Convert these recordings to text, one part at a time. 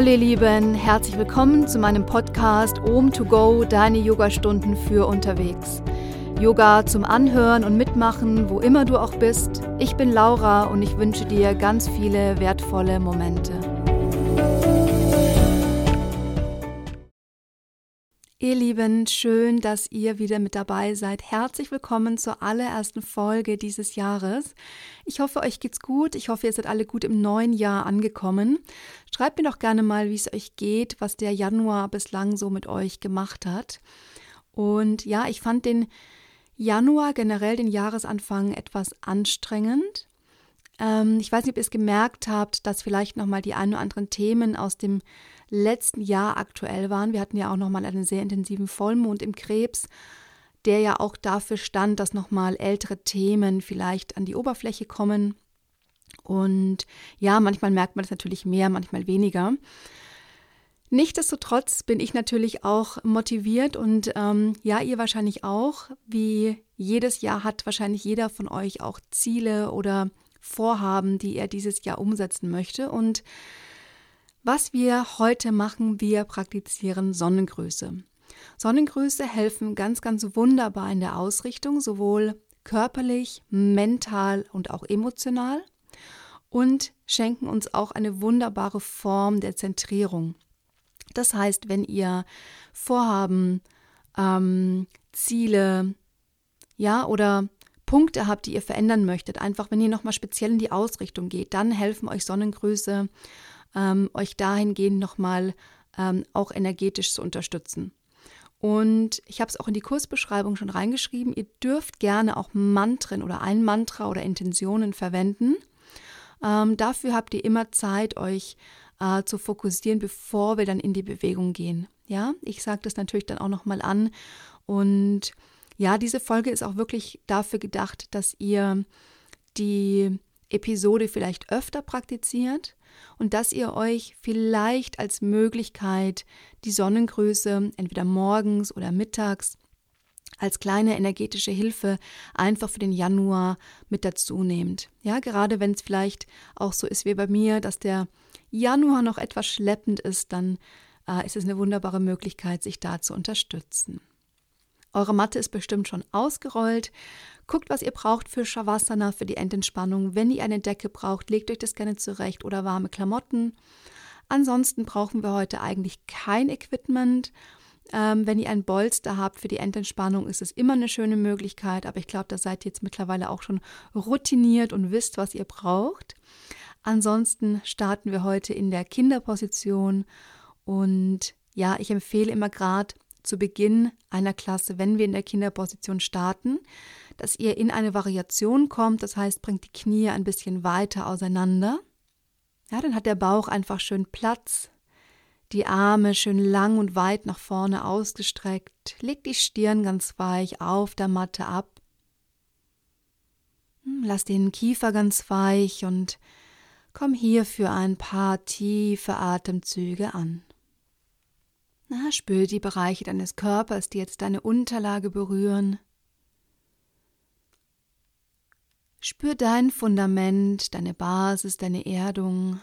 Hallo ihr Lieben, herzlich willkommen zu meinem Podcast Om to Go, deine Yogastunden für unterwegs. Yoga zum Anhören und Mitmachen, wo immer du auch bist. Ich bin Laura und ich wünsche dir ganz viele wertvolle Momente. Ihr Lieben, schön, dass ihr wieder mit dabei seid. Herzlich willkommen zur allerersten Folge dieses Jahres. Ich hoffe, euch geht's gut. Ich hoffe, ihr seid alle gut im neuen Jahr angekommen. Schreibt mir doch gerne mal, wie es euch geht, was der Januar bislang so mit euch gemacht hat. Und ja, ich fand den Januar generell, den Jahresanfang, etwas anstrengend. Ähm, ich weiß nicht, ob ihr es gemerkt habt, dass vielleicht nochmal die ein oder anderen Themen aus dem letzten Jahr aktuell waren. Wir hatten ja auch nochmal einen sehr intensiven Vollmond im Krebs, der ja auch dafür stand, dass nochmal ältere Themen vielleicht an die Oberfläche kommen. Und ja, manchmal merkt man das natürlich mehr, manchmal weniger. Nichtsdestotrotz bin ich natürlich auch motiviert und ähm, ja, ihr wahrscheinlich auch. Wie jedes Jahr hat wahrscheinlich jeder von euch auch Ziele oder Vorhaben, die er dieses Jahr umsetzen möchte. Und was wir heute machen, wir praktizieren Sonnengrüße. Sonnengrüße helfen ganz, ganz wunderbar in der Ausrichtung, sowohl körperlich, mental und auch emotional und schenken uns auch eine wunderbare Form der Zentrierung. Das heißt, wenn ihr Vorhaben, ähm, Ziele, ja, oder Punkte habt, die ihr verändern möchtet, einfach wenn ihr nochmal speziell in die Ausrichtung geht, dann helfen euch Sonnengrüße ähm, euch dahingehend nochmal ähm, auch energetisch zu unterstützen. Und ich habe es auch in die Kursbeschreibung schon reingeschrieben. Ihr dürft gerne auch Mantren oder ein Mantra oder Intentionen verwenden. Ähm, dafür habt ihr immer Zeit, euch äh, zu fokussieren, bevor wir dann in die Bewegung gehen. Ja, ich sage das natürlich dann auch nochmal an. Und ja, diese Folge ist auch wirklich dafür gedacht, dass ihr die Episode vielleicht öfter praktiziert und dass ihr euch vielleicht als Möglichkeit die Sonnengröße entweder morgens oder mittags als kleine energetische Hilfe einfach für den Januar mit dazu nehmt. Ja, gerade wenn es vielleicht auch so ist wie bei mir, dass der Januar noch etwas schleppend ist, dann äh, ist es eine wunderbare Möglichkeit, sich da zu unterstützen. Eure Matte ist bestimmt schon ausgerollt. Guckt, was ihr braucht für Shavasana, für die Endentspannung. Wenn ihr eine Decke braucht, legt euch das gerne zurecht oder warme Klamotten. Ansonsten brauchen wir heute eigentlich kein Equipment. Ähm, wenn ihr ein Bolster habt für die Endentspannung, ist es immer eine schöne Möglichkeit. Aber ich glaube, da seid ihr jetzt mittlerweile auch schon routiniert und wisst, was ihr braucht. Ansonsten starten wir heute in der Kinderposition. Und ja, ich empfehle immer gerade, zu Beginn einer Klasse, wenn wir in der Kinderposition starten, dass ihr in eine Variation kommt, das heißt, bringt die Knie ein bisschen weiter auseinander. Ja, dann hat der Bauch einfach schön Platz, die Arme schön lang und weit nach vorne ausgestreckt, legt die Stirn ganz weich auf der Matte ab. Hm, lass den Kiefer ganz weich und komm hier für ein paar tiefe Atemzüge an. Na, spür die Bereiche deines Körpers, die jetzt deine Unterlage berühren. Spür dein Fundament, deine Basis, deine Erdung.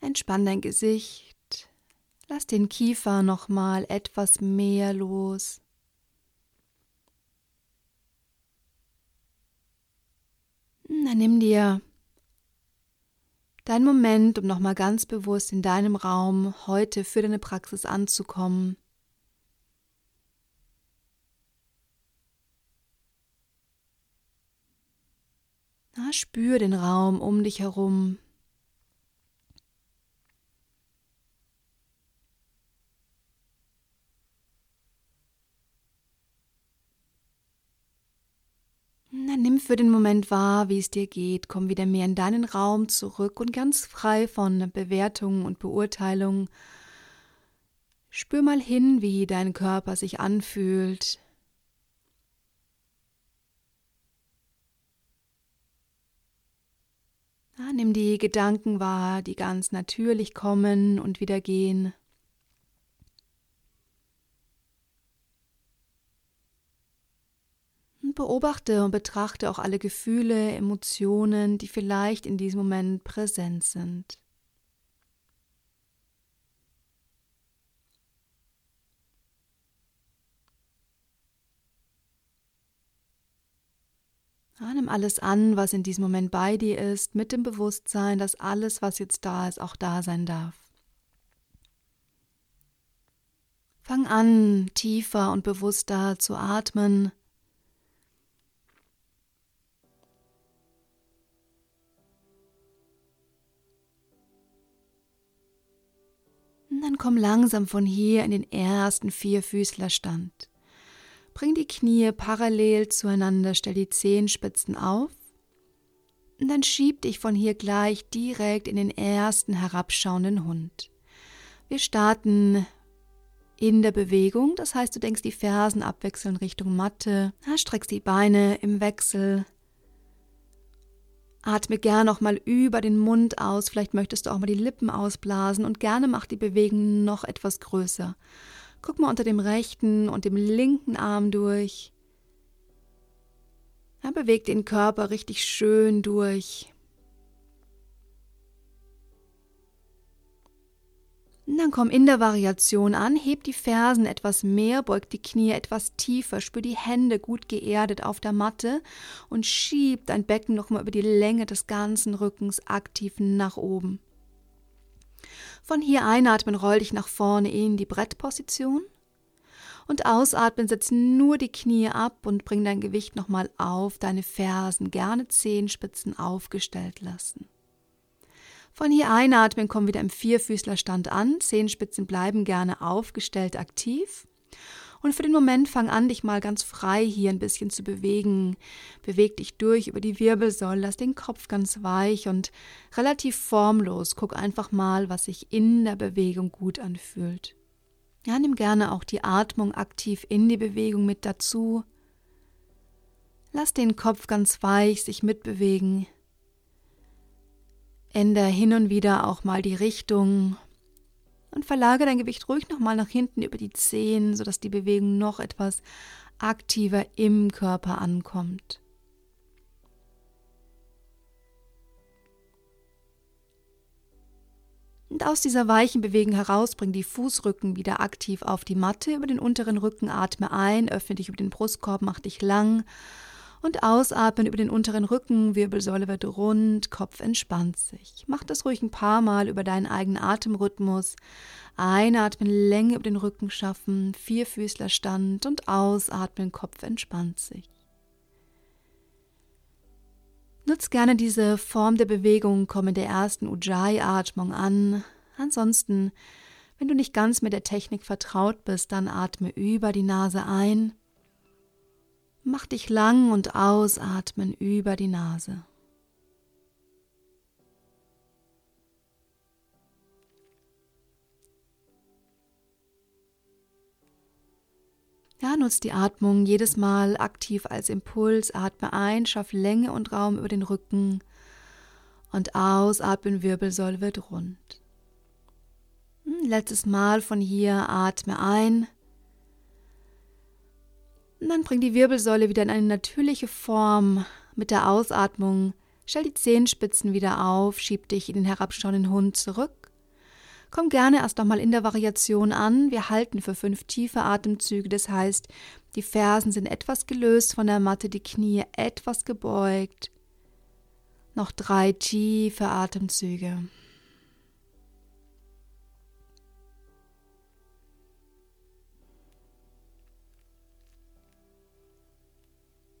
Entspann dein Gesicht. Lass den Kiefer nochmal etwas mehr los. Dann nimm dir Dein Moment, um nochmal ganz bewusst in deinem Raum heute für deine Praxis anzukommen. Na, spür den Raum um dich herum. nimm für den Moment wahr, wie es dir geht. Komm wieder mehr in deinen Raum zurück und ganz frei von Bewertungen und Beurteilungen. Spür mal hin, wie dein Körper sich anfühlt. Ah, nimm die Gedanken wahr, die ganz natürlich kommen und wieder gehen. Beobachte und betrachte auch alle Gefühle, Emotionen, die vielleicht in diesem Moment präsent sind. Ja, nimm alles an, was in diesem Moment bei dir ist, mit dem Bewusstsein, dass alles, was jetzt da ist, auch da sein darf. Fang an, tiefer und bewusster zu atmen. Dann komm langsam von hier in den ersten Vierfüßlerstand. Bring die Knie parallel zueinander, stell die Zehenspitzen auf und dann schieb dich von hier gleich direkt in den ersten herabschauenden Hund. Wir starten in der Bewegung, das heißt, du denkst die Fersen abwechseln Richtung Matte, streckst die Beine im Wechsel. Atme gern noch mal über den Mund aus, vielleicht möchtest du auch mal die Lippen ausblasen und gerne mach die Bewegung noch etwas größer. Guck mal unter dem rechten und dem linken Arm durch. Ja, beweg den Körper richtig schön durch. Dann komm in der Variation an, heb die Fersen etwas mehr, beug die Knie etwas tiefer, spür die Hände gut geerdet auf der Matte und schieb dein Becken nochmal über die Länge des ganzen Rückens aktiv nach oben. Von hier einatmen, roll dich nach vorne in die Brettposition. Und ausatmen, setz nur die Knie ab und bring dein Gewicht nochmal auf deine Fersen, gerne Zehenspitzen aufgestellt lassen. Von hier einatmen, komm wieder im Vierfüßlerstand an, Zehenspitzen bleiben gerne aufgestellt aktiv. Und für den Moment fang an, dich mal ganz frei hier ein bisschen zu bewegen. Beweg dich durch über die Wirbelsäule, lass den Kopf ganz weich und relativ formlos. Guck einfach mal, was sich in der Bewegung gut anfühlt. Ja, nimm gerne auch die Atmung aktiv in die Bewegung mit dazu. Lass den Kopf ganz weich sich mitbewegen. Änder hin und wieder auch mal die Richtung und verlagere dein Gewicht ruhig nochmal nach hinten über die Zehen, sodass die Bewegung noch etwas aktiver im Körper ankommt. Und aus dieser weichen Bewegung heraus bring die Fußrücken wieder aktiv auf die Matte über den unteren Rücken, atme ein, öffne dich über den Brustkorb, mach dich lang und ausatmen über den unteren Rücken, Wirbelsäule wird rund, Kopf entspannt sich. Mach das ruhig ein paar Mal über deinen eigenen Atemrhythmus. Einatmen, Länge über den Rücken schaffen, Vierfüßlerstand und ausatmen, Kopf entspannt sich. Nutz gerne diese Form der Bewegung, komm in der ersten Ujjayi-Atmung an. Ansonsten, wenn du nicht ganz mit der Technik vertraut bist, dann atme über die Nase ein Mach dich lang und ausatmen über die Nase. Ja, nutz die Atmung jedes Mal aktiv als Impuls. Atme ein, schaff Länge und Raum über den Rücken und ausatmen, Wirbelsäule wird rund. Hm, letztes Mal von hier, atme ein. Und dann bring die Wirbelsäule wieder in eine natürliche Form mit der Ausatmung. Stell die Zehenspitzen wieder auf, schieb dich in den herabschauenden Hund zurück. Komm gerne erst nochmal in der Variation an. Wir halten für fünf tiefe Atemzüge. Das heißt, die Fersen sind etwas gelöst von der Matte, die Knie etwas gebeugt. Noch drei tiefe Atemzüge.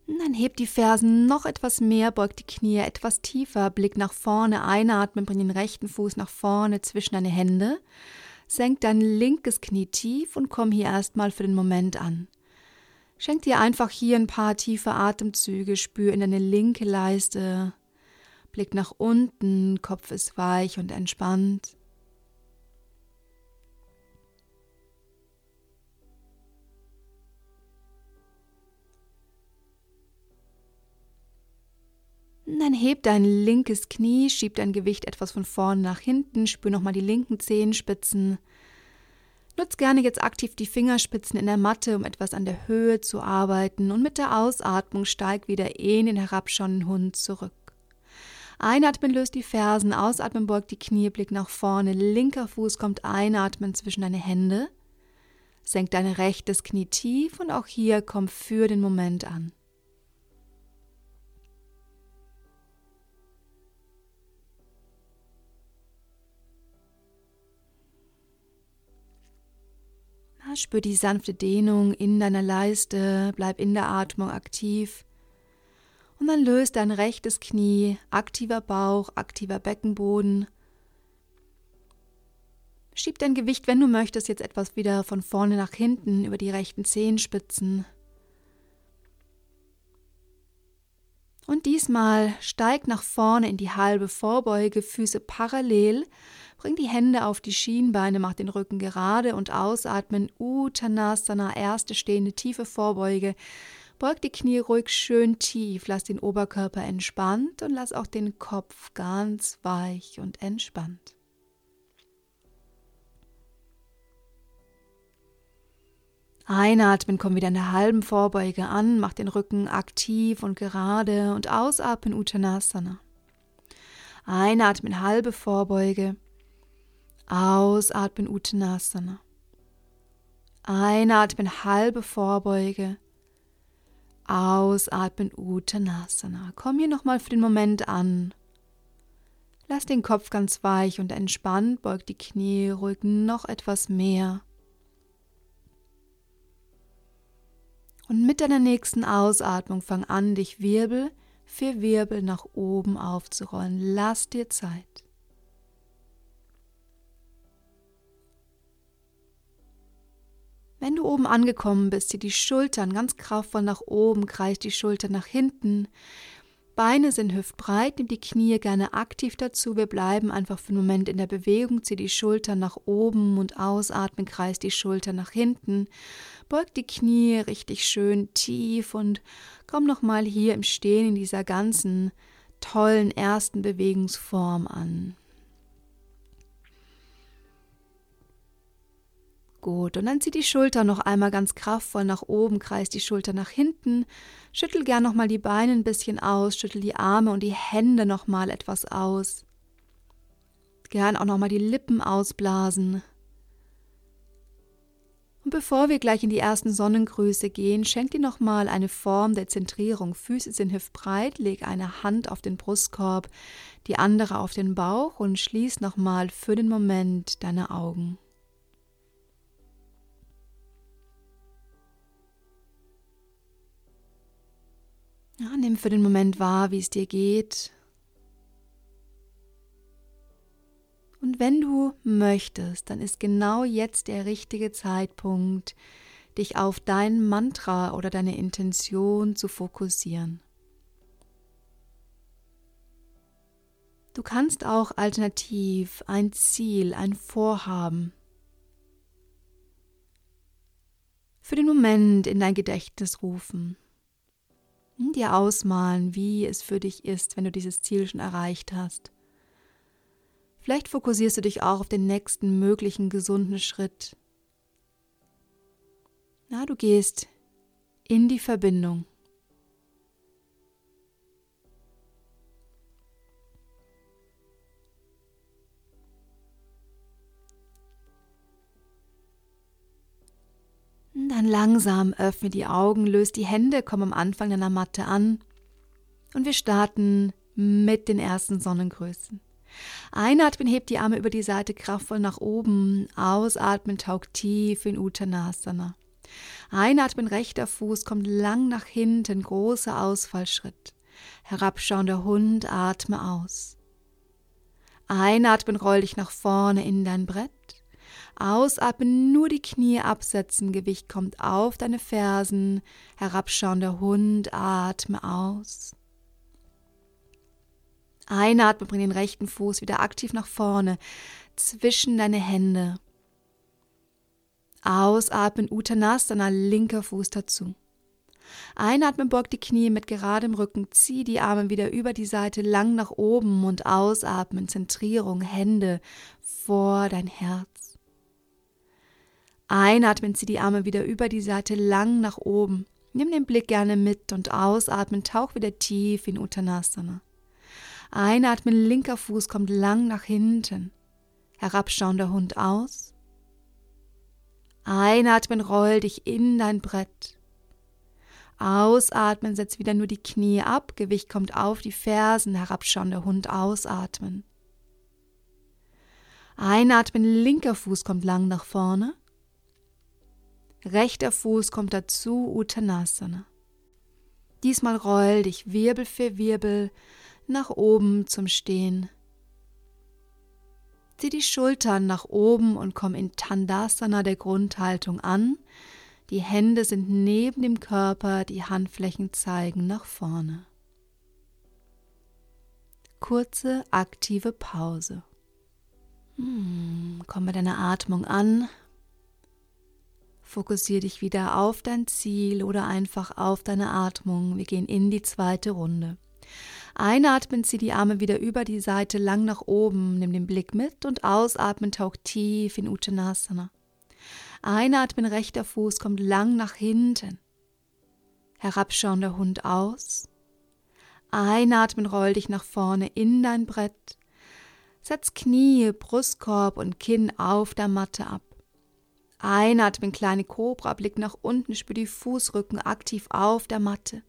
Dann heb die Fersen noch etwas mehr, beug die Knie etwas tiefer, Blick nach vorne, einatmen, bring den rechten Fuß nach vorne zwischen deine Hände. Senk dein linkes Knie tief und komm hier erstmal für den Moment an. Schenk dir einfach hier ein paar tiefe Atemzüge, spür in deine linke Leiste. Blick nach unten, Kopf ist weich und entspannt. Dann heb dein linkes Knie, schieb dein Gewicht etwas von vorne nach hinten, spür nochmal die linken Zehenspitzen. Nutz gerne jetzt aktiv die Fingerspitzen in der Matte, um etwas an der Höhe zu arbeiten und mit der Ausatmung steig wieder in den herabschauenden Hund zurück. Einatmen löst die Fersen, ausatmen beugt die Knie, Blick nach vorne, linker Fuß kommt einatmen zwischen deine Hände. Senk dein rechtes Knie tief und auch hier komm für den Moment an. Spür die sanfte Dehnung in deiner Leiste, bleib in der Atmung aktiv. Und dann löst dein rechtes Knie, aktiver Bauch, aktiver Beckenboden. Schieb dein Gewicht, wenn du möchtest, jetzt etwas wieder von vorne nach hinten über die rechten Zehenspitzen. Und diesmal steig nach vorne in die halbe Vorbeuge, Füße parallel Bring die Hände auf die Schienbeine, mach den Rücken gerade und ausatmen. Uttanasana, erste stehende tiefe Vorbeuge. Beug die Knie ruhig schön tief, lass den Oberkörper entspannt und lass auch den Kopf ganz weich und entspannt. Einatmen, komm wieder in der halben Vorbeuge an, mach den Rücken aktiv und gerade und ausatmen Uttanasana. Einatmen, halbe Vorbeuge. Ausatmen Uttanasana. Einatmen halbe Vorbeuge. Ausatmen Uttanasana. Komm hier nochmal für den Moment an. Lass den Kopf ganz weich und entspannt, beug die Knie ruhig noch etwas mehr. Und mit deiner nächsten Ausatmung fang an, dich Wirbel für Wirbel nach oben aufzurollen. Lass dir Zeit. Wenn du oben angekommen bist, zieh die Schultern ganz kraftvoll nach oben, kreis die Schultern nach hinten. Beine sind hüftbreit, nimm die Knie gerne aktiv dazu. Wir bleiben einfach für einen Moment in der Bewegung. Zieh die Schultern nach oben und ausatmen, kreis die Schultern nach hinten. Beug die Knie richtig schön tief und komm nochmal hier im Stehen in dieser ganzen tollen ersten Bewegungsform an. Gut, und dann zieh die Schulter noch einmal ganz kraftvoll nach oben, kreis die Schulter nach hinten, schüttel gern nochmal die Beine ein bisschen aus, schüttel die Arme und die Hände nochmal etwas aus. Gern auch nochmal die Lippen ausblasen. Und bevor wir gleich in die ersten Sonnengrüße gehen, schenk dir nochmal eine Form der Zentrierung. Füße sind hüftbreit, leg eine Hand auf den Brustkorb, die andere auf den Bauch und schließ nochmal für den Moment deine Augen. Ja, nimm für den Moment wahr, wie es dir geht. Und wenn du möchtest, dann ist genau jetzt der richtige Zeitpunkt, dich auf dein Mantra oder deine Intention zu fokussieren. Du kannst auch alternativ ein Ziel, ein Vorhaben für den Moment in dein Gedächtnis rufen dir ausmalen, wie es für dich ist, wenn du dieses Ziel schon erreicht hast. Vielleicht fokussierst du dich auch auf den nächsten möglichen gesunden Schritt. Na, du gehst in die Verbindung. Dann langsam öffne die Augen, löse die Hände, komm am Anfang deiner Matte an und wir starten mit den ersten Sonnengrößen. Einatmen, hebt die Arme über die Seite kraftvoll nach oben. Ausatmen, taucht tief in Uttanasana. Einatmen, rechter Fuß kommt lang nach hinten, großer Ausfallschritt. Herabschauender Hund, atme aus. Einatmen, roll dich nach vorne in dein Brett. Ausatmen, nur die Knie absetzen, Gewicht kommt auf deine Fersen, herabschauender Hund, atme aus. Einatmen, bring den rechten Fuß wieder aktiv nach vorne, zwischen deine Hände. Ausatmen, Uttanasana, linker Fuß dazu. Einatmen, beug die Knie mit geradem Rücken, zieh die Arme wieder über die Seite lang nach oben und ausatmen, Zentrierung, Hände vor dein Herz. Einatmen, zieh die Arme wieder über die Seite lang nach oben. Nimm den Blick gerne mit und ausatmen, tauch wieder tief in Uttanasana. Einatmen, linker Fuß kommt lang nach hinten. Herabschauender Hund aus. Einatmen, roll dich in dein Brett. Ausatmen, setz wieder nur die Knie ab, Gewicht kommt auf die Fersen, herabschauender Hund ausatmen. Einatmen, linker Fuß kommt lang nach vorne. Rechter Fuß kommt dazu, Uttanasana. Diesmal roll dich Wirbel für Wirbel nach oben zum Stehen. Zieh die Schultern nach oben und komm in Tandasana der Grundhaltung an. Die Hände sind neben dem Körper, die Handflächen zeigen nach vorne. Kurze aktive Pause. Hm, komm bei deiner Atmung an. Fokussiere dich wieder auf dein Ziel oder einfach auf deine Atmung. Wir gehen in die zweite Runde. Einatmen, zieh die Arme wieder über die Seite lang nach oben, nimm den Blick mit und ausatmen, tauch tief in Uttanasana. Einatmen, rechter Fuß kommt lang nach hinten. Herabschauender Hund aus. Einatmen, roll dich nach vorne in dein Brett. Setz Knie, Brustkorb und Kinn auf der Matte ab. Einatmen, kleine Kobra, Blick nach unten, spür die Fußrücken aktiv auf der Matte.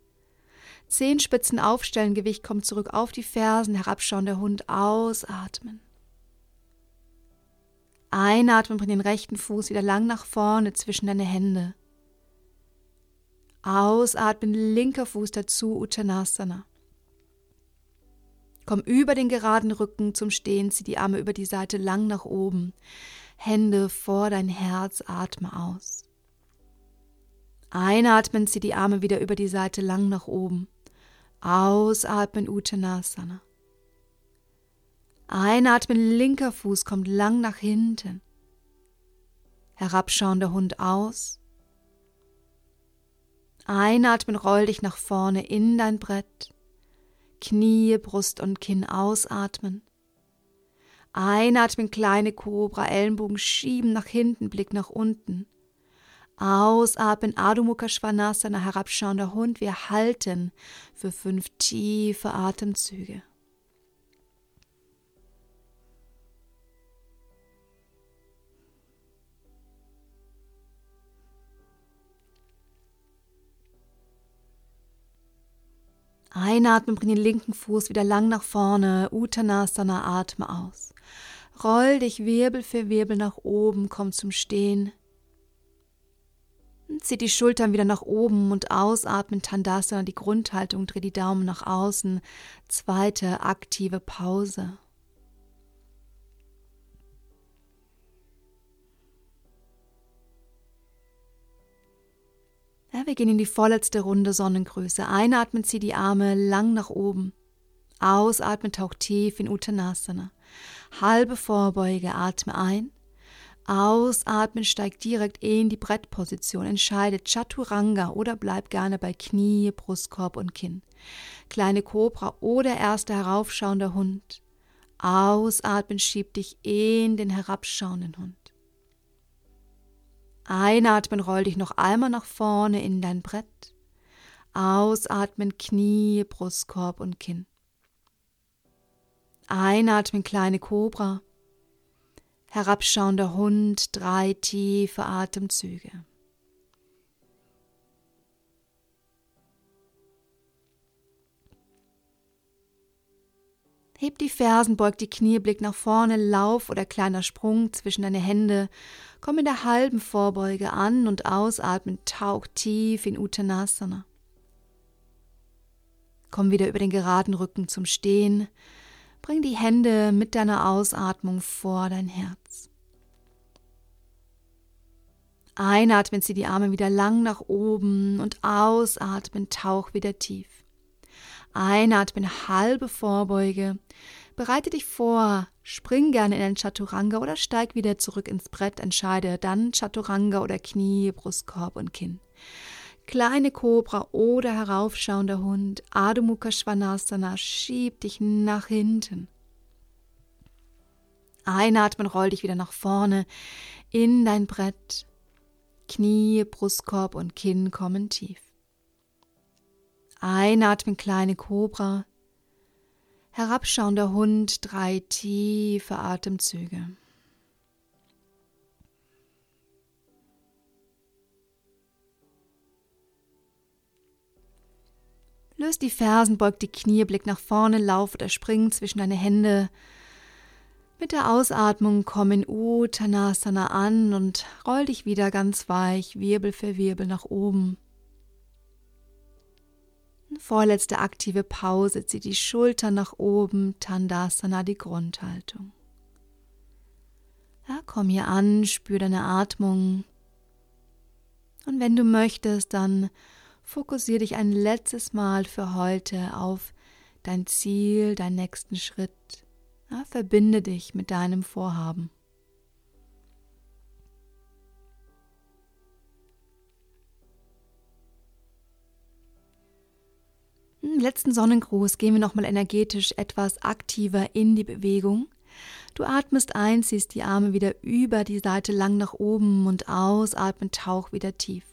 Zehenspitzen aufstellen, Gewicht kommt zurück auf die Fersen, herabschauen der Hund, ausatmen. Einatmen, bring den rechten Fuß wieder lang nach vorne zwischen deine Hände. Ausatmen, linker Fuß dazu, Uttanasana. Komm über den geraden Rücken zum Stehen, zieh die Arme über die Seite lang nach oben. Hände vor dein Herz, atme aus. Einatmen, zieh die Arme wieder über die Seite lang nach oben. Ausatmen, Uttanasana. Einatmen, linker Fuß kommt lang nach hinten. Herabschauender Hund aus. Einatmen, roll dich nach vorne in dein Brett. Knie, Brust und Kinn ausatmen. Einatmen, kleine Kobra, Ellenbogen schieben nach hinten, Blick nach unten. Ausatmen, Adho Mukha Svanasana, herabschauender Hund. Wir halten für fünf tiefe Atemzüge. Einatmen, bring den linken Fuß wieder lang nach vorne. Uttanasana, atme aus. Roll dich Wirbel für Wirbel nach oben, komm zum Stehen. Zieh die Schultern wieder nach oben und ausatmen Tandasana, die Grundhaltung, dreh die Daumen nach außen. Zweite aktive Pause. Ja, wir gehen in die vorletzte Runde Sonnengröße. Einatmen, zieh die Arme lang nach oben. Ausatmen, tauch tief in Uttanasana. Halbe Vorbeuge, atme ein. Ausatmen, steig direkt in die Brettposition. Entscheide Chaturanga oder bleib gerne bei Knie, Brustkorb und Kinn. Kleine Kobra oder erster heraufschauender Hund. Ausatmen, schieb dich in den herabschauenden Hund. Einatmen, roll dich noch einmal nach vorne in dein Brett. Ausatmen, Knie, Brustkorb und Kinn. Einatmen, kleine Kobra. Herabschauender Hund, drei tiefe Atemzüge. Heb die Fersen, beug die Knie, Blick nach vorne, Lauf oder kleiner Sprung zwischen deine Hände. Komm in der halben Vorbeuge an und ausatmen, tauch tief in Uttanasana. Komm wieder über den geraden Rücken zum Stehen. Bring die Hände mit deiner Ausatmung vor dein Herz. Einatmen, zieh die Arme wieder lang nach oben und ausatmen, tauch wieder tief. Einatmen, halbe Vorbeuge. Bereite dich vor, spring gerne in ein Chaturanga oder steig wieder zurück ins Brett. Entscheide dann Chaturanga oder Knie, Brustkorb und Kinn. Kleine Kobra oder heraufschauender Hund, Adho Mukha Svanasana, schieb dich nach hinten. Einatmen, roll dich wieder nach vorne in dein Brett. Knie, Brustkorb und Kinn kommen tief. Einatmen, kleine Kobra. Herabschauender Hund, drei tiefe Atemzüge. Löst die Fersen, beugt die Knie, Blick nach vorne, lauf oder spring zwischen deine Hände. Mit der Ausatmung komm in Uttanasana an und roll dich wieder ganz weich, Wirbel für Wirbel nach oben. Vorletzte aktive Pause, zieh die Schultern nach oben, Tandasana, die Grundhaltung. Ja, komm hier an, spür deine Atmung. Und wenn du möchtest, dann fokussiere dich ein letztes Mal für heute auf dein Ziel, deinen nächsten Schritt. Ja, verbinde dich mit deinem Vorhaben. Im letzten Sonnengruß gehen wir nochmal energetisch etwas aktiver in die Bewegung. Du atmest ein, ziehst die Arme wieder über die Seite lang nach oben und ausatmen, tauch wieder tief.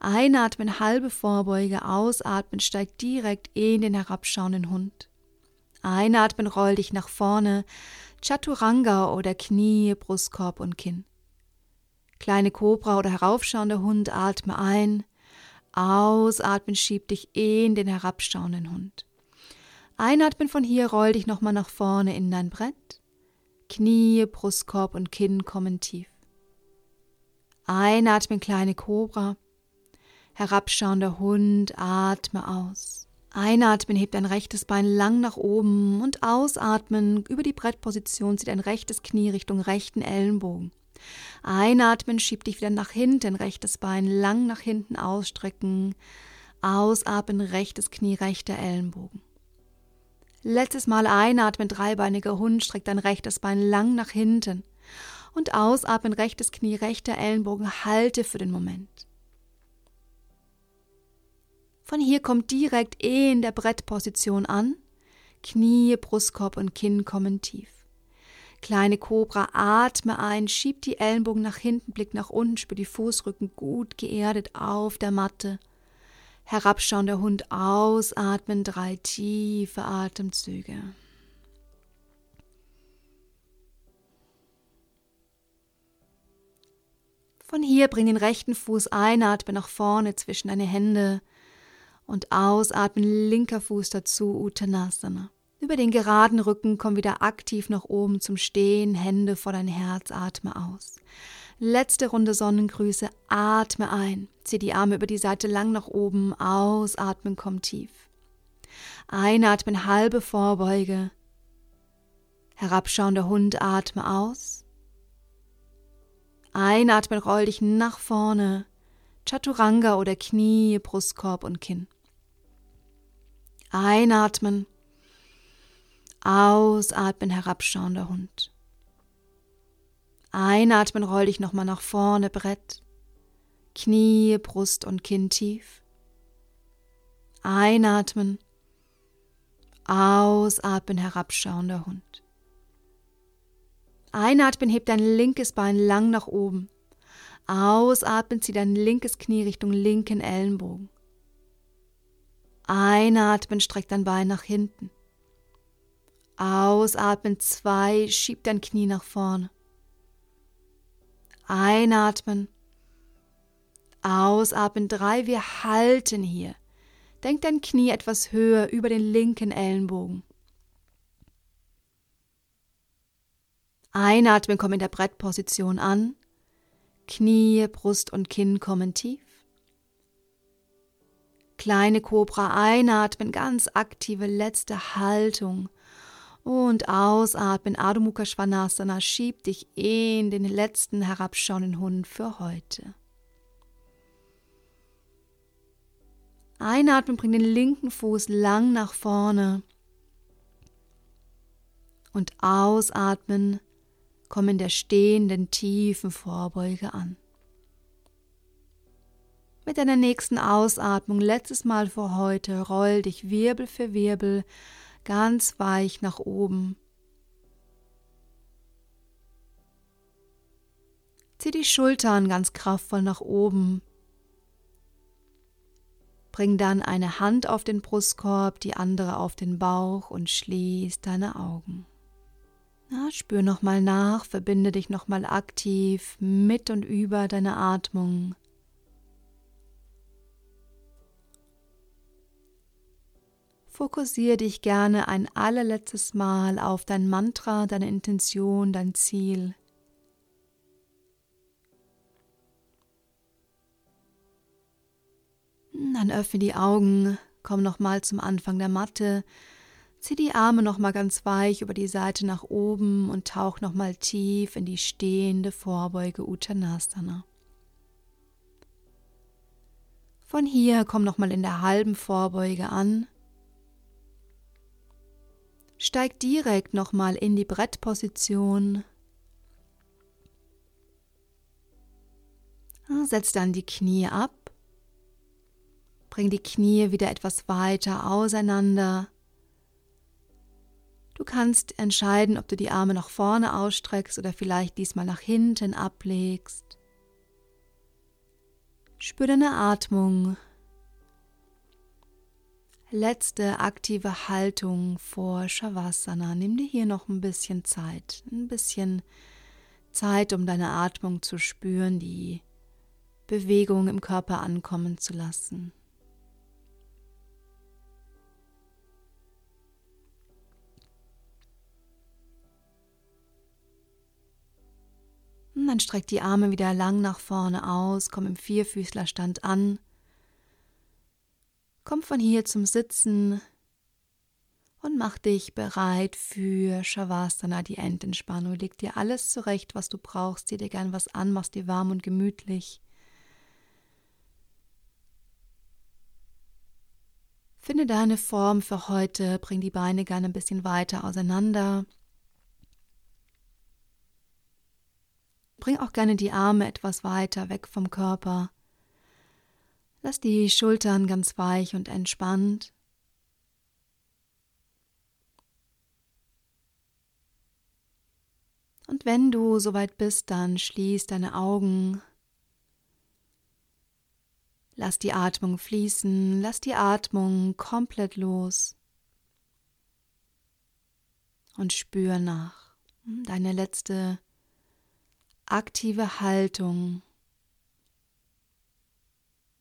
Einatmen, halbe Vorbeuge, ausatmen, steig direkt in den herabschauenden Hund. Einatmen, roll dich nach vorne, Chaturanga oder Knie, Brustkorb und Kinn. Kleine Kobra oder heraufschauender Hund, atme ein, ausatmen, schieb dich in den herabschauenden Hund. Einatmen von hier, roll dich nochmal nach vorne in dein Brett. Knie, Brustkorb und Kinn kommen tief. Einatmen, kleine Kobra. Herabschauender Hund, atme aus. Einatmen, hebt dein rechtes Bein lang nach oben und ausatmen, über die Brettposition zieht dein rechtes Knie Richtung rechten Ellenbogen. Einatmen, schieb dich wieder nach hinten, rechtes Bein lang nach hinten ausstrecken. Ausatmen, rechtes Knie, rechter Ellenbogen. Letztes Mal einatmen, dreibeiniger Hund, streck dein rechtes Bein lang nach hinten. Und ausatmen, rechtes Knie, rechter Ellenbogen, halte für den Moment. Von hier kommt direkt in der Brettposition an. Knie, Brustkorb und Kinn kommen tief. Kleine Kobra, atme ein, schieb die Ellenbogen nach hinten, blick nach unten, spür die Fußrücken gut geerdet auf der Matte. Herabschauender Hund, ausatmen, drei tiefe Atemzüge. Von hier bring den rechten Fuß einatmen nach vorne zwischen deine Hände und ausatmen, linker Fuß dazu, Uttanasana. Über den geraden Rücken komm wieder aktiv nach oben zum Stehen, Hände vor dein Herz, atme aus. Letzte Runde Sonnengrüße, atme ein, zieh die Arme über die Seite lang nach oben, ausatmen, komm tief. Einatmen, halbe Vorbeuge. Herabschauender Hund, atme aus. Einatmen, roll dich nach vorne. Chaturanga oder Knie, Brustkorb und Kinn. Einatmen. Ausatmen, herabschauender Hund. Einatmen, roll dich nochmal nach vorne, Brett. Knie, Brust und Kinn tief. Einatmen. Ausatmen, herabschauender Hund. Einatmen, heb dein linkes Bein lang nach oben. Ausatmen, zieh dein linkes Knie Richtung linken Ellenbogen. Einatmen, streck dein Bein nach hinten. Ausatmen, zwei, schieb dein Knie nach vorne. Einatmen. Ausatmen, drei, wir halten hier. Denk dein Knie etwas höher über den linken Ellenbogen. Einatmen, komm in der Brettposition an. Knie, Brust und Kinn kommen tief. Kleine Kobra einatmen, ganz aktive letzte Haltung. Und ausatmen, Adho Mukha Svanasana, schieb dich in den letzten herabschauenden Hund für heute. Einatmen, bring den linken Fuß lang nach vorne. Und ausatmen, komm in der stehenden tiefen Vorbeuge an. Mit deiner nächsten Ausatmung, letztes Mal für heute, roll dich Wirbel für Wirbel ganz weich nach oben. Zieh die Schultern ganz kraftvoll nach oben. Bring dann eine Hand auf den Brustkorb, die andere auf den Bauch und schließ deine Augen. Na, spür nochmal nach, verbinde dich nochmal aktiv mit und über deine Atmung. Fokussiere dich gerne ein allerletztes Mal auf dein Mantra, deine Intention, dein Ziel. Dann öffne die Augen, komm nochmal zum Anfang der Matte, zieh die Arme nochmal ganz weich über die Seite nach oben und tauch nochmal tief in die stehende Vorbeuge Uttanasana. Von hier komm nochmal in der halben Vorbeuge an. Steig direkt nochmal in die Brettposition. Setz dann die Knie ab Bring die Knie wieder etwas weiter auseinander. Du kannst entscheiden, ob du die Arme nach vorne ausstreckst oder vielleicht diesmal nach hinten ablegst. Spür deine Atmung. Letzte aktive Haltung vor Shavasana. Nimm dir hier noch ein bisschen Zeit. Ein bisschen Zeit, um deine Atmung zu spüren, die Bewegung im Körper ankommen zu lassen. dann streck die Arme wieder lang nach vorne aus, komm im Vierfüßlerstand an. Komm von hier zum Sitzen und mach dich bereit für Shavasana, die Endentspannung. Leg dir alles zurecht, was du brauchst. Zieh dir gern was an, machst dir warm und gemütlich. Finde deine Form für heute, bring die Beine gerne ein bisschen weiter auseinander. Bring auch gerne die Arme etwas weiter weg vom Körper. Lass die Schultern ganz weich und entspannt. Und wenn du soweit bist, dann schließ deine Augen. Lass die Atmung fließen, lass die Atmung komplett los. Und spür nach. Deine letzte aktive Haltung, hm,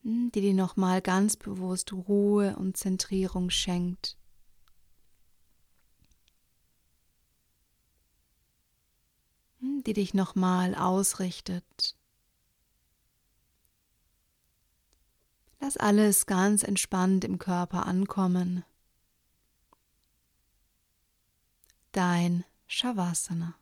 die dir nochmal ganz bewusst Ruhe und Zentrierung schenkt. Hm, die dich nochmal ausrichtet. Lass alles ganz entspannt im Körper ankommen. Dein Shavasana.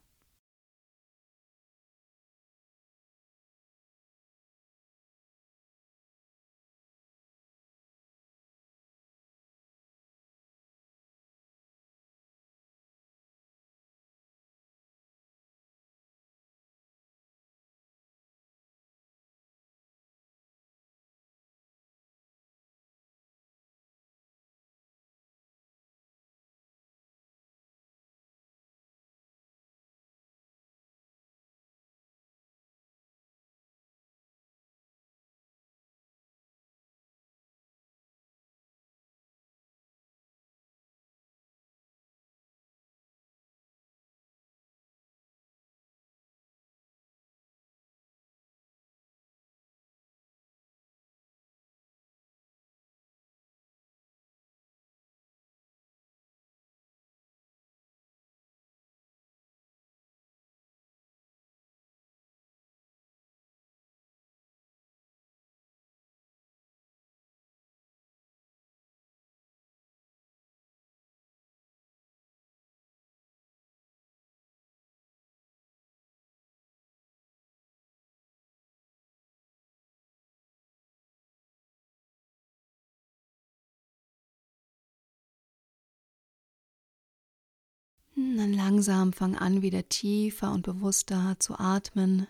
Hm, dann langsam fang an, wieder tiefer und bewusster zu atmen.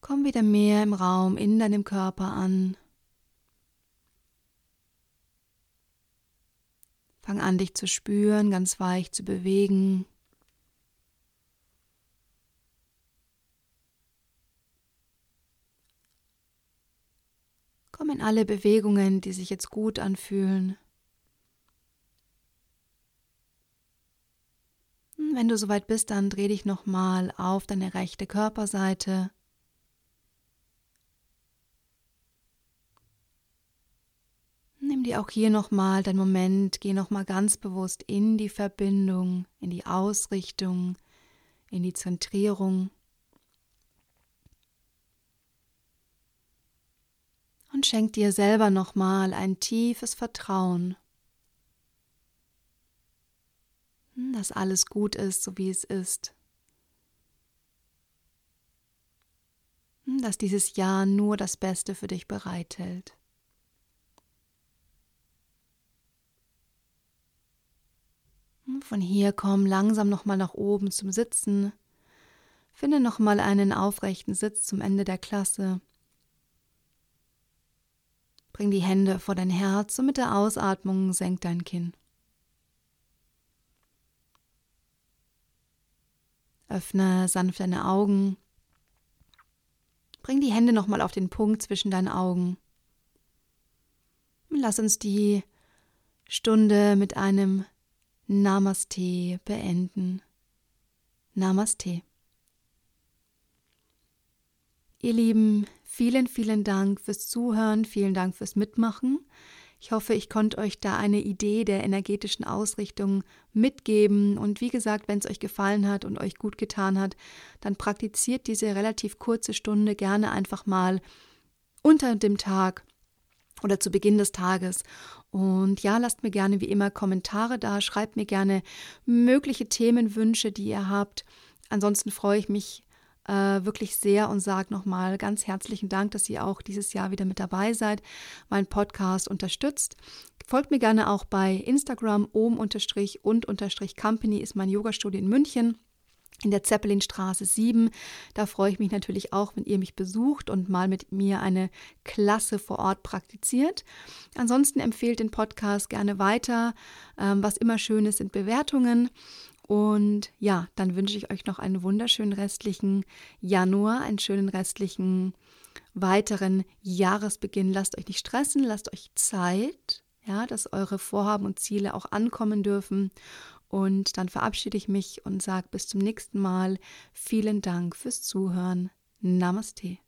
Komm wieder mehr im Raum, in deinem Körper an. Fang an, dich zu spüren, ganz weich zu bewegen. Komm in alle Bewegungen, die sich jetzt gut anfühlen. Wenn du soweit bist, dann dreh dich nochmal auf deine rechte Körperseite. Nimm dir auch hier nochmal deinen Moment, geh nochmal ganz bewusst in die Verbindung, in die Ausrichtung, in die Zentrierung. Und schenk dir selber nochmal ein tiefes Vertrauen, dass alles gut ist, so wie es ist. Dass dieses Jahr nur das Beste für dich bereithält. Von hier komm langsam nochmal nach oben zum Sitzen. Finde nochmal einen aufrechten Sitz zum Ende der Klasse. Bring die Hände vor dein Herz und mit der Ausatmung senk dein Kinn. Öffne sanft deine Augen. Bring die Hände nochmal auf den Punkt zwischen deinen Augen. Lass uns die Stunde mit einem Namaste beenden. Namaste. Ihr Lieben, vielen, vielen Dank fürs Zuhören, vielen Dank fürs Mitmachen. Ich hoffe, ich konnte euch da eine Idee der energetischen Ausrichtung mitgeben. Und wie gesagt, wenn es euch gefallen hat und euch gut getan hat, dann praktiziert diese relativ kurze Stunde gerne einfach mal unter dem Tag oder zu Beginn des Tages. Und ja, lasst mir gerne wie immer Kommentare da, schreibt mir gerne mögliche Themenwünsche, die ihr habt. Ansonsten freue ich mich äh, wirklich sehr und sage nochmal ganz herzlichen Dank, dass ihr auch dieses Jahr wieder mit dabei seid, meinen Podcast unterstützt. Folgt mir gerne auch bei Instagram, ohm-und-company ist mein Yogastudio in München in der Zeppelinstraße 7. Da freue ich mich natürlich auch, wenn ihr mich besucht und mal mit mir eine Klasse vor Ort praktiziert. Ansonsten empfehlt den Podcast gerne weiter. Ähm, was immer schön ist, sind Bewertungen. Und ja, dann wünsche ich euch noch einen wunderschönen restlichen Januar, einen schönen restlichen weiteren Jahresbeginn. Lasst euch nicht stressen, lasst euch Zeit, ja, dass eure Vorhaben und Ziele auch ankommen dürfen. Und dann verabschiede ich mich und sage bis zum nächsten Mal. Vielen Dank fürs Zuhören. Namaste.